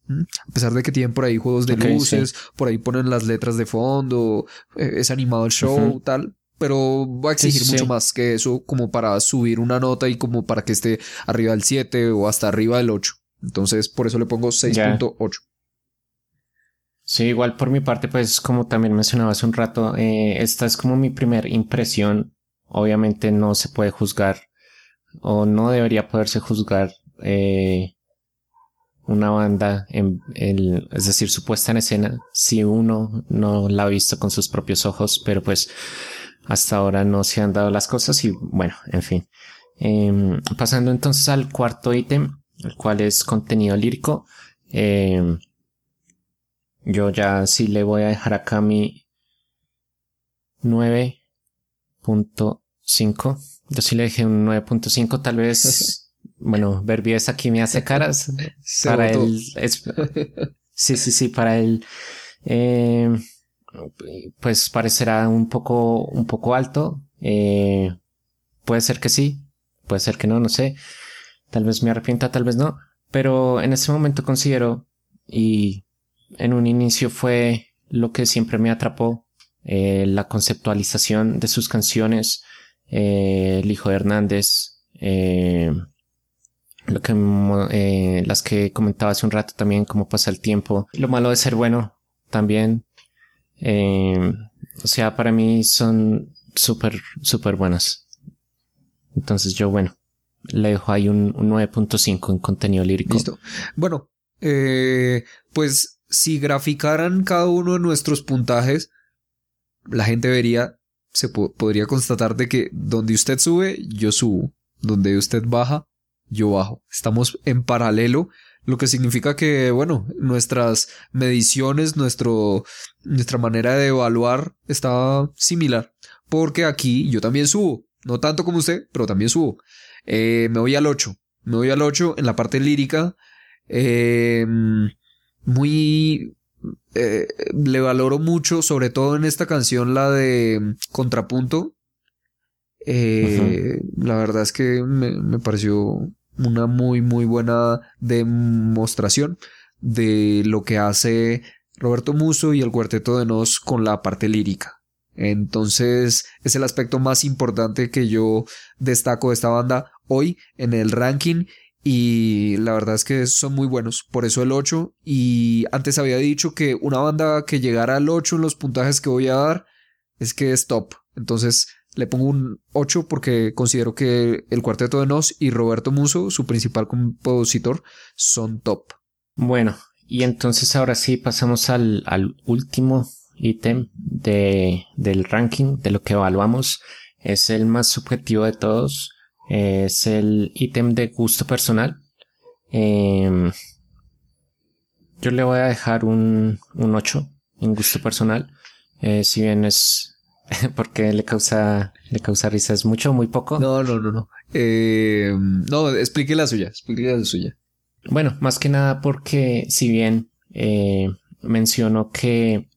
A pesar de que tienen por ahí juegos de Ok, luces, por ahí ponen las letras de fondo, eh, es animado el show, tal. Pero voy a exigir sí, mucho más que eso como para subir una nota y como para que esté arriba del 7 o hasta arriba del 8. Entonces, por eso le pongo 6.8. Sí, igual por mi parte, pues como también mencionaba hace un rato, eh, esta es como mi primer impresión. Obviamente no se puede juzgar o no debería poderse juzgar eh, una banda, en, el- es decir, su puesta en escena, si uno no la ha visto con sus propios ojos, pero pues hasta ahora no se han dado las cosas y bueno, en fin. Em, pasando entonces al cuarto ítem, el cual es contenido lírico. em, yo ya sí le voy a dejar acá mi 9.5. Yo sí le dejé un 9.5, tal vez. bueno, Verbies aquí me hace caras. Se para votó. él es, sí, sí, sí, para él eh, pues parecerá un poco, un poco alto. Eh, puede ser que sí, puede ser que no, no sé. Tal vez me arrepienta, tal vez no. Pero en ese momento considero y en un inicio fue lo que siempre me atrapó, eh, la conceptualización de sus canciones, eh, el hijo de Hernández, eh, lo que eh, las que comentaba hace un rato también, cómo pasa el tiempo, lo malo de ser bueno también. Eh, o sea, para mí son súper, súper buenas. Entonces yo, bueno, le dejo ahí un, un 9.5 en contenido lírico. Listo. Bueno, eh, pues si graficaran cada uno de nuestros puntajes, la gente vería, se po- podría constatar de que donde usted sube, yo subo. Donde usted baja, yo bajo. Estamos en paralelo, lo que significa que, bueno, nuestras mediciones, nuestro, nuestra manera de evaluar está similar. Porque aquí yo también subo. No tanto como usted, pero también subo. Eh, me voy al 8. Me voy al 8 en la parte lírica. Eh, muy... eh, le valoro mucho, sobre todo en esta canción, la de Contrapunto. Eh, La verdad es que me, pareció una muy, muy buena demostración de lo que hace Roberto Muso y el Cuarteto de Nos con la parte lírica. Entonces es el aspecto más importante que yo destaco de esta banda hoy en el ranking y la verdad es que son muy buenos, por eso el 8 y antes había dicho que una banda que llegara al 8 en los puntajes que voy a dar es que es top, entonces le pongo un 8 porque considero que el Cuarteto de Nos y Roberto Muso, su principal compositor, son top. Bueno, y entonces ahora sí pasamos al, al último ítem de, del ranking, de lo que evaluamos. Es el más subjetivo de todos. Es el ítem de gusto personal. Em, yo le voy a dejar un, un 8 en gusto personal. Eh, si bien es porque le causa, le causa risa, es mucho muy poco. No, no, no, no. Eh, no, explique la suya, explique la suya. Bueno, más que nada porque si bien eh, menciono que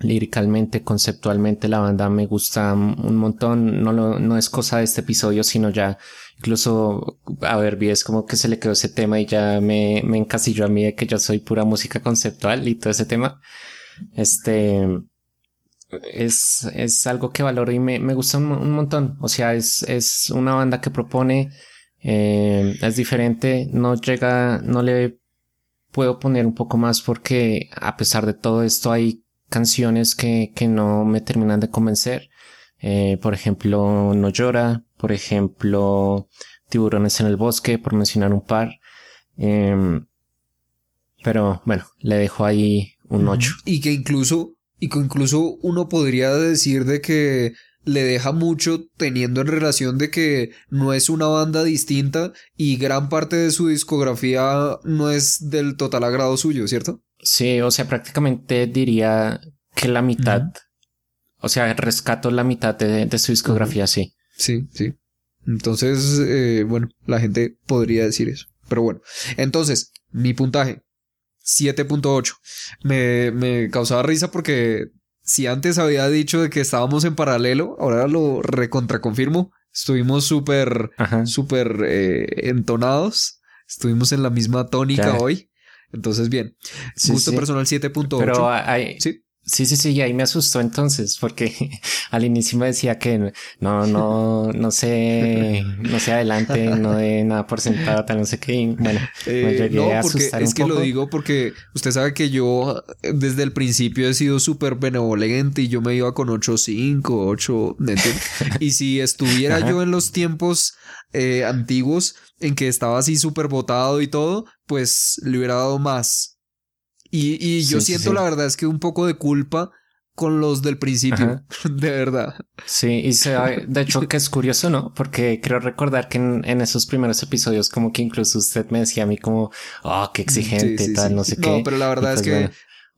líricamente, conceptualmente la banda me gusta un montón, no, lo, no es cosa de este episodio, sino ya incluso a ver, es como que se le quedó ese tema y ya me, me encasilló a mí de que yo soy pura música conceptual y todo ese tema. Este es, es algo que valoro y me, me gusta un, un montón. O sea, es, es una banda que propone eh, es diferente, no llega, no le puedo poner un poco más porque a pesar de todo esto hay canciones que, que no me terminan de convencer. Eh, por ejemplo, No llora, por ejemplo, Tiburones en el bosque, por mencionar un par. Eh, pero bueno, le dejo ahí un 8. Y que incluso, y que incluso uno podría decir de que le deja mucho teniendo en relación de que no es una banda distinta y gran parte de su discografía no es del total agrado suyo, ¿cierto? Sí, o sea, prácticamente diría que la mitad, o sea, rescato la mitad de, de su discografía, sí. Sí, sí. Entonces, eh, bueno, la gente podría decir eso. Pero bueno, entonces, mi puntaje, 7.8. Me, me causaba risa porque si antes había dicho de que estábamos en paralelo, ahora lo recontraconfirmo. Estuvimos súper, súper eh, entonados. Estuvimos en la misma tónica Ya. hoy. Entonces, bien. Sí, Gusto sí. personal 7.8. Pero hay, Sí. Sí, sí, sí, y ahí me asustó entonces, porque al inicio me decía que no, no, no sé, no sé adelante, no de nada por sentado, tal, no sé qué. y Bueno, me Eh, llegué no, a asustar es un que lo digo porque usted sabe que yo eh, desde el principio he sido súper benevolente y yo me iba con 8.5, 8, ¿me entiende? y si estuviera yo en los tiempos eh, antiguos en que estaba así súper botado y todo, pues le hubiera dado más. Y, y yo Sí, siento sí. la verdad es que un poco de culpa con los del principio, de verdad. Sí, y se, de hecho que es curioso, ¿no? Porque creo recordar que en, en esos primeros episodios como que incluso usted me decía a mí como, oh, qué exigente, tal, no sé No, qué. pero la verdad es pues, que-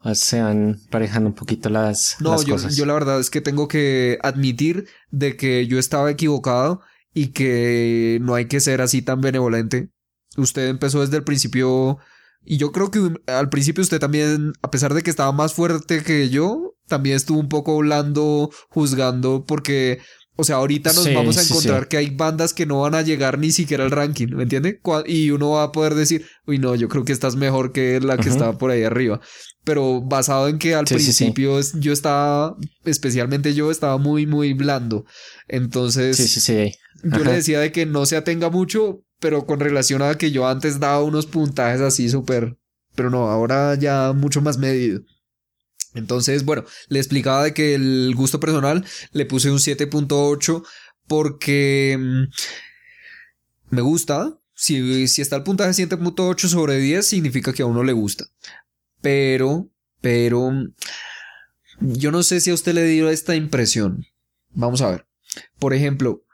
bueno, se van parejando un poquito las, No, las yo, cosas. yo la verdad es que tengo que admitir de que yo estaba equivocado y que no hay que ser así tan benevolente. Usted empezó desde el principio y yo creo que al principio usted también, a pesar de que estaba más fuerte que yo, también estuvo un poco blando juzgando porque, o sea, ahorita nos Sí, vamos a encontrar sí. que hay bandas que no van a llegar ni siquiera al ranking, ¿me entiende? Y uno va a poder decir, uy, no, yo creo que estás mejor que la que Ujú. está por ahí arriba. Pero basado en que al principio yo estaba, especialmente yo, estaba muy, muy blando. Entonces, yo le decía de que no se atenga mucho, pero con relación a que yo antes daba unos puntajes así súper, pero no, ahora ya mucho más medido. Entonces, bueno, le explicaba de que el gusto personal le puse un 7.8 porque mm, me gusta. Si, si está el puntaje 7.8 sobre 10, significa que a uno le gusta. Pero, pero, mm, yo no sé si a usted le dio esta impresión. Vamos a ver. Por ejemplo,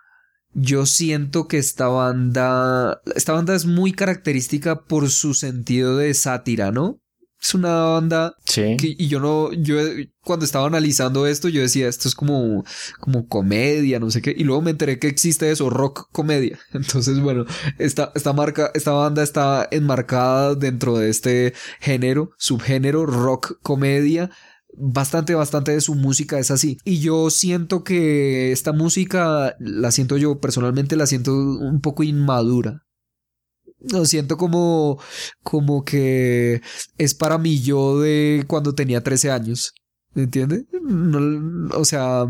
yo siento que esta banda, esta banda es muy característica por su sentido de sátira, ¿no? Es una banda Sí. que, y yo no, yo cuando estaba analizando esto, yo decía, esto es como, como comedia, no sé qué, y luego me enteré que existe eso, rock comedia. Entonces, bueno, esta, esta marca, esta banda está enmarcada dentro de este género, subgénero, rock comedia. Bastante, bastante de su música es así. Y yo siento que esta música, la siento yo personalmente, la siento un poco inmadura. Lo siento como, como que es para mí yo de cuando tenía 13 años. ¿Me entiende? No, o sea,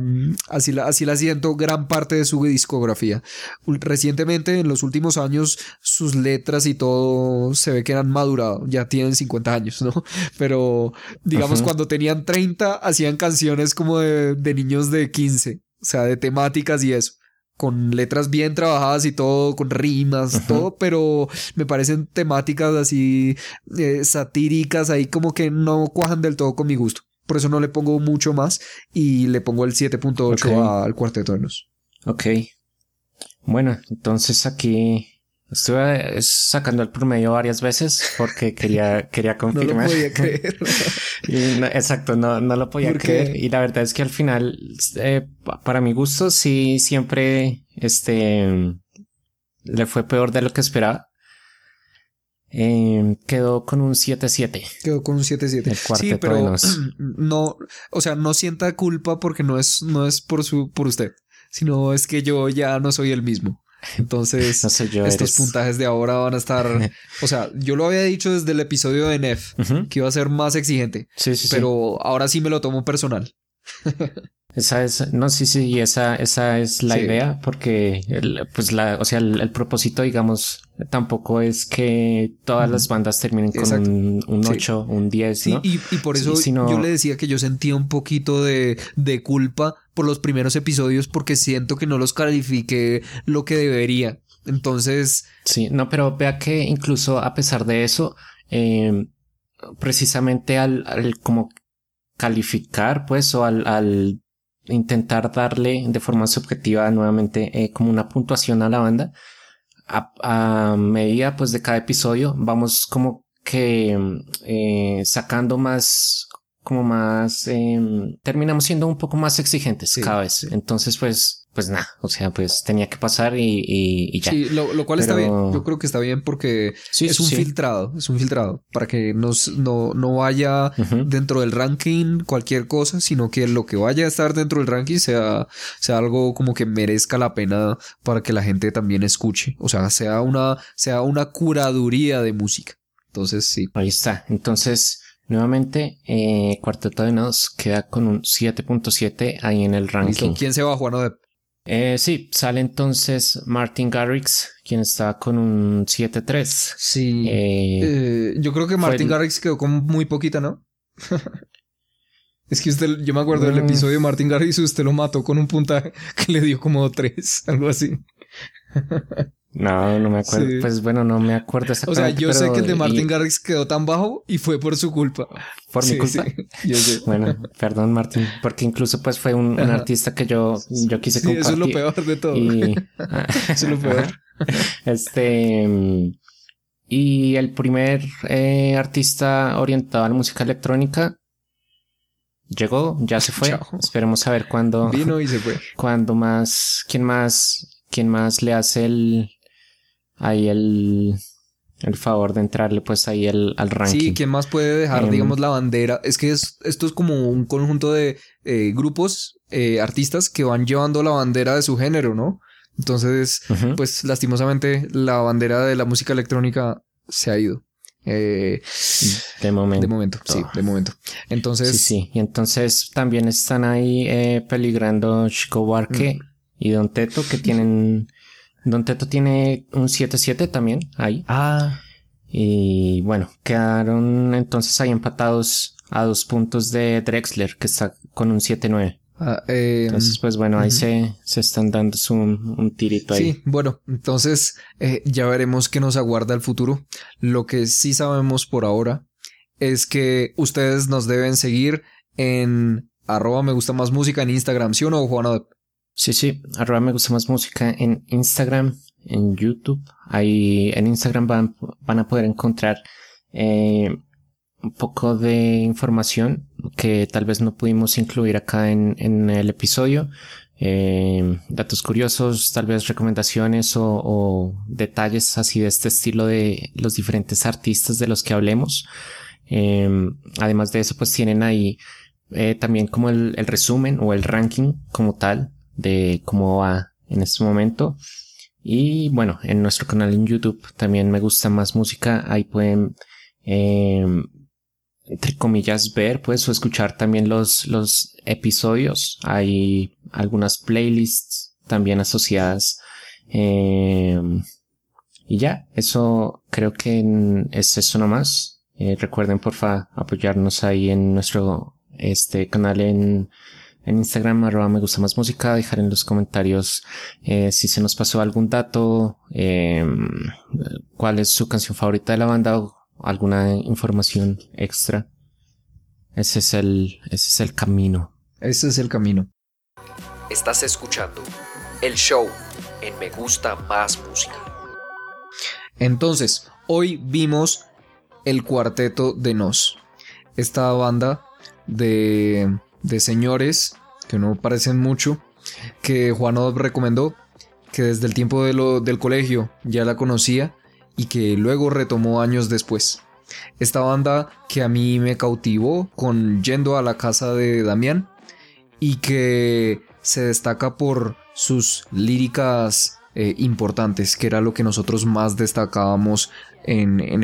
así la, así la siento gran parte de su discografía. Recientemente, en los últimos años, sus letras y todo se ve que han madurado. Ya tienen 50 años, ¿no? Pero, digamos, Ajá. cuando tenían 30, hacían canciones como de, de niños de 15. O sea, de temáticas y eso con letras bien trabajadas y todo, con rimas, Ajá. todo, pero me parecen temáticas así eh, satíricas, ahí como que no cuajan del todo con mi gusto. Por eso no le pongo mucho más y le pongo el 7.8 Ok. al cuarteto de nos. Ok. Bueno, entonces aquí estuve sacando el promedio varias veces porque quería, quería No lo confirmar. podía creer. Y no- exacto, no, no lo podía creer. Y la verdad es que al final, eh, pa- para mi gusto, sí, siempre, este, le fue peor de lo que esperaba. Eh, quedó con un 7-7. Quedó con un 7.7. El Sí, pero de no, o sea, no sienta culpa porque no es, no es por su, por usted, sino es que yo ya no soy el mismo. Entonces, No sé yo. estos eres- puntajes de ahora van a estar, o sea, yo lo había dicho desde el episodio de Nef, que iba a ser más exigente, Sí, sí, sí. pero ahora sí me lo tomo personal. Esa es, no, sí, sí, esa, esa es la Sí. idea, porque, el- pues, la, o sea, el, el propósito, digamos, tampoco es que todas las bandas terminen con un, un Sí. 8, un 10, Sí, ¿no? y, y por eso yo le decía que yo sentía un poquito de, de culpa por los primeros episodios porque siento que no los califiqué lo que debería. Entonces, Sí, no, pero vea que incluso a pesar de eso, eh, precisamente al, al como calificar, pues, o al, al intentar darle de forma subjetiva nuevamente eh, como una puntuación a la banda, a, a medida pues de cada episodio vamos como que eh, sacando más como más eh, terminamos siendo un poco más exigentes Sí, cada vez. entonces pues pues nada, o sea, pues tenía que pasar y, y, ya. Sí, lo, lo cual está bien. Yo creo que está bien porque Sí, es un sí. filtrado, es un filtrado para que nos, no, no vaya dentro del ranking cualquier cosa, sino que lo que vaya a estar dentro del ranking sea, sea algo como que merezca la pena para que la gente también escuche. O sea, sea una, sea una curaduría de música. Entonces, sí. Ahí está. Entonces, nuevamente, eh, Cuarteto de Nos queda con un 7.7 ahí en el ranking. ¿Quién se va, Juan Odep? Eh, sí, sale entonces Martin Garrix, quien estaba con un 7.3. Sí. Eh, Eh, yo creo que Martin el- Garrix quedó con muy poquita, ¿no? es que usted, yo me acuerdo del Mm. episodio de Martin Garrix, usted lo mató con un puntaje que le dio como tres, algo así. no, no me acuerdo. Sí. Pues bueno, no me acuerdo O sea, exactamente. yo sé que el de Martin y- Garrix quedó tan bajo y fue por su culpa. Por mi culpa. sí, yo sé. Bueno, perdón, Martín, porque incluso pues fue un, un artista que yo, yo quise Sí, compartir. eso es lo peor de todo. Y, Eso es lo peor. Este. Y el primer eh, artista orientado a la música electrónica llegó, ya se fue. Chao. Esperemos a ver cuándo, Vino y se fue. cuándo más, quién más, quién más le hace el, ahí el, el favor de entrarle pues ahí el, al ranking. Sí, ¿quién más puede dejar, Em, digamos, la bandera? Es que es- esto es como un conjunto de eh, grupos, eh, artistas que van llevando la bandera de su género, ¿no? Entonces, pues lastimosamente la bandera de la música electrónica se ha ido. Eh, de momento. de momento, sí, de momento. Entonces, Sí, sí. Y entonces también están ahí eh, peligrando Chico Buarque Mm. y Don Teto que tienen... Don Teto tiene un 7-7 también ahí. Ah, Y bueno, quedaron entonces ahí empatados a dos puntos de Drexler que está con un 7-9. ah, eh, Entonces pues bueno, ahí se, se están dando su, un tirito ahí. Sí, bueno, entonces eh, ya veremos qué nos aguarda el futuro. Lo que sí sabemos por ahora es que ustedes nos deben seguir en arroba me gusta más música en Instagram, ¿sí o no, Juan? Sí, sí, arroba me gusta más música en Instagram, en YouTube. Ahí en Instagram van, a poder encontrar eh, un poco de información que tal vez no pudimos incluir acá en, el episodio. Eh, datos curiosos, tal vez recomendaciones o, detalles así de este estilo de los diferentes artistas de los que hablemos. Eh, además de eso, pues tienen ahí también como el resumen o el ranking como tal de cómo va en este momento. Y bueno, en nuestro canal en YouTube también me gusta más música. Ahí pueden, eh, entre comillas, ver, pues, o escuchar también los, los episodios. Hay algunas playlists también asociadas. Eh, y ya, eso creo que es eso nomás. Eh, recuerden, porfa, apoyarnos ahí en nuestro este canal en, en Instagram, arroba me gusta más música, dejar en los comentarios eh, si se nos pasó algún dato, eh, cuál es su canción favorita de la banda o alguna información extra. Ese es el, ese es el camino. Ese es el camino. Estás escuchando el show en Me Gusta Más Música. Entonces, hoy vimos el cuarteto de Nos. Esta banda de, de señores que no parecen mucho, que Juan Odop recomendó, que desde el tiempo de lo- del colegio ya la conocía y que luego retomó años después. Esta banda que a mí me cautivó con yendo a la casa de Damián y que se destaca por sus líricas eh, importantes, que era lo que nosotros más destacábamos en, en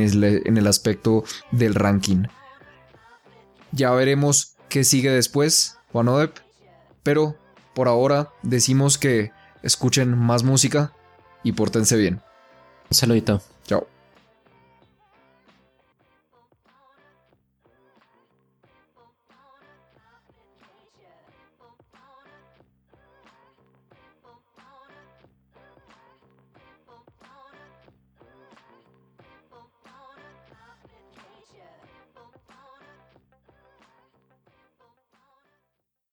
el aspecto del ranking. Ya veremos qué sigue después, Juan Odep, pero por ahora decimos que escuchen más música y pórtense bien. Un saludito. Chao.